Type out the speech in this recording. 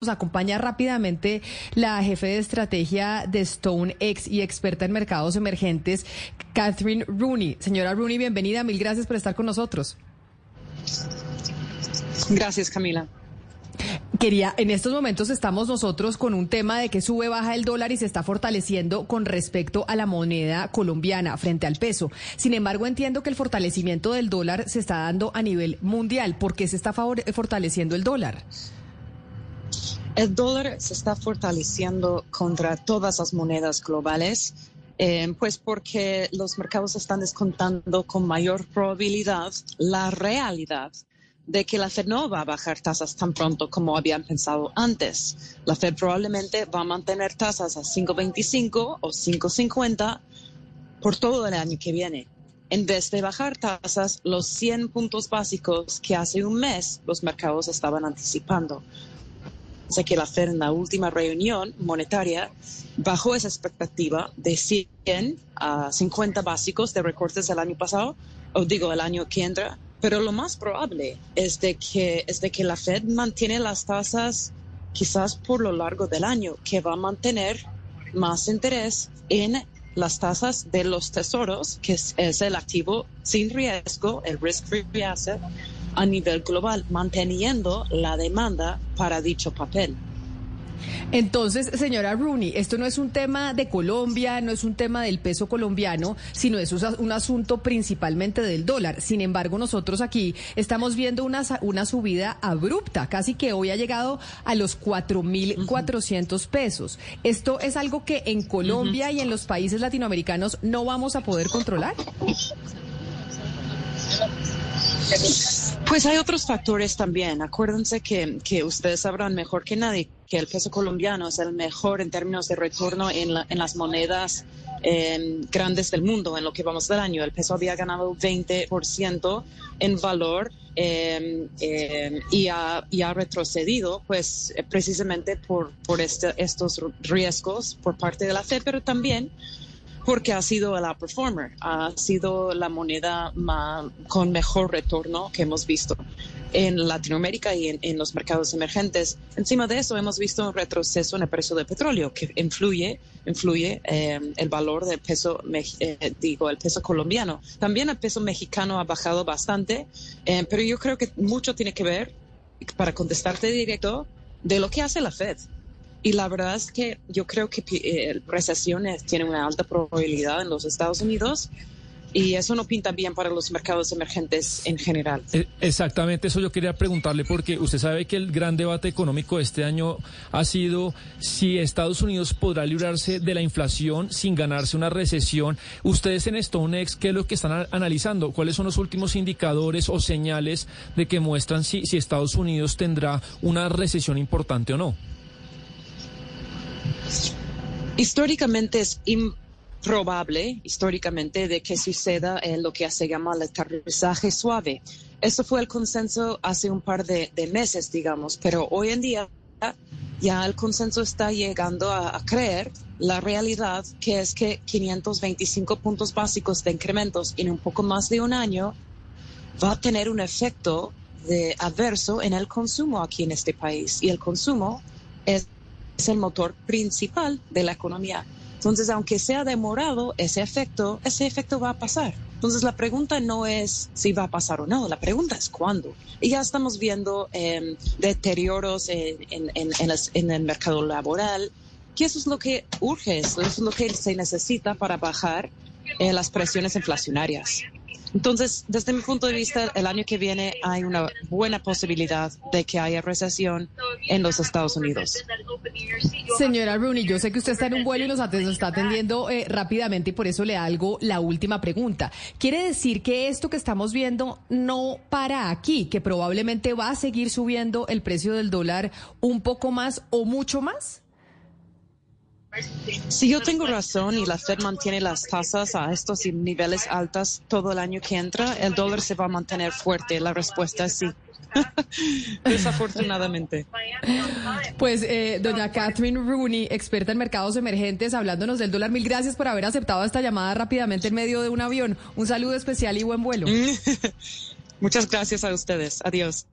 Nos acompaña rápidamente la jefe de estrategia de StoneX y experta en mercados emergentes, Catherine Rooney. Señora Rooney, bienvenida. Mil gracias por estar con nosotros. Gracias, Camila. Quería, en estos momentos estamos nosotros con un tema de que sube, baja el dólar y se está fortaleciendo con respecto a la moneda colombiana frente al peso. Sin embargo, entiendo que el fortalecimiento del dólar se está dando a nivel mundial. ¿Por qué se está fortaleciendo el dólar? El dólar se está fortaleciendo contra todas las monedas globales, eh, pues porque los mercados están descontando con mayor probabilidad la realidad de que la Fed no va a bajar tasas tan pronto como habían pensado antes. La Fed probablemente va a mantener tasas a 5.25 o 5.50 por todo el año que viene. En vez de bajar tasas los 100 puntos básicos que hace un mes los mercados estaban anticipando sé que la Fed en la última reunión monetaria bajó esa expectativa de 100 a 50 básicos de recortes del año pasado, o digo el año que entra, pero lo más probable es de que, es de que la Fed mantiene las tasas quizás por lo largo del año, que va a mantener más interés en las tasas de los tesoros, que es, es el activo sin riesgo, el risk-free asset, a nivel global, manteniendo la demanda para dicho papel. Entonces, señora Rooney, esto no es un tema de Colombia, no es un tema del peso colombiano, sino es un asunto principalmente del dólar. Sin embargo, nosotros aquí estamos viendo una, una subida abrupta, casi que hoy ha llegado a los 4.400 pesos. ¿Esto es algo que en Colombia y en los países latinoamericanos no vamos a poder controlar? Pues hay otros factores también. Acuérdense que, que, ustedes sabrán mejor que nadie que el peso colombiano es el mejor en términos de retorno en, en las monedas grandes del mundo en lo que vamos del año. El peso había ganado 20% en valor em, em, y, ha, retrocedido, pues precisamente por, por este, estos riesgos por parte de la Fed, pero también porque ha sido la performer, ha sido la moneda con mejor retorno que hemos visto en Latinoamérica y en, los mercados emergentes. Encima de eso, hemos visto un retroceso en el precio del petróleo que influye, influye eh, el valor del peso, eh, digo, el peso colombiano. También el peso mexicano ha bajado bastante, eh, pero yo creo que mucho tiene que ver, para contestarte directo, de lo que hace la Fed. Y la verdad es que yo creo que eh, recesiones tienen una alta probabilidad en los Estados Unidos y eso no pinta bien para los mercados emergentes en general. Eh, exactamente, eso yo quería preguntarle porque usted sabe que el gran debate económico este año ha sido si Estados Unidos podrá librarse de la inflación sin ganarse una recesión. Ustedes en StoneX, ¿qué es lo que están analizando? ¿Cuáles son los últimos indicadores o señales de que muestran si, si Estados Unidos tendrá una recesión importante o no? Históricamente es improbable, históricamente, de que suceda en lo que se llama el aterrizaje suave. Eso fue el consenso hace un par de, meses, digamos, pero hoy en día ya el consenso está llegando a, creer la realidad que es que 525 puntos básicos de incrementos en un poco más de un año va a tener un efecto de adverso en el consumo aquí en este país. Y el consumo es es el motor principal de la economía. Entonces, aunque sea demorado ese efecto, ese efecto va a pasar. Entonces, la pregunta no es si va a pasar o no, la pregunta es cuándo. Y ya estamos viendo em, deterioros en, el mercado laboral, que eso es lo que urge, eso es lo que se necesita para bajar eh, las presiones inflacionarias. Entonces, desde mi punto de vista, el año que viene hay una buena posibilidad de que haya recesión en los Estados Unidos. Señora Rooney, yo sé que usted está en un vuelo y nos está atendiendo eh, rápidamente y por eso le hago la última pregunta. ¿Quiere decir que esto que estamos viendo no para aquí, que probablemente va a seguir subiendo el precio del dólar un poco más o mucho más? Si yo tengo razón y la Fed mantiene las tasas a estos niveles altos todo el año que entra, el dólar se va a mantener fuerte. La respuesta es sí. Desafortunadamente. Pues, eh, doña Catherine Rooney, experta en mercados emergentes, hablándonos del dólar, mil gracias por haber aceptado esta llamada rápidamente en medio de un avión. Un saludo especial y buen vuelo. Muchas gracias a ustedes. Adiós.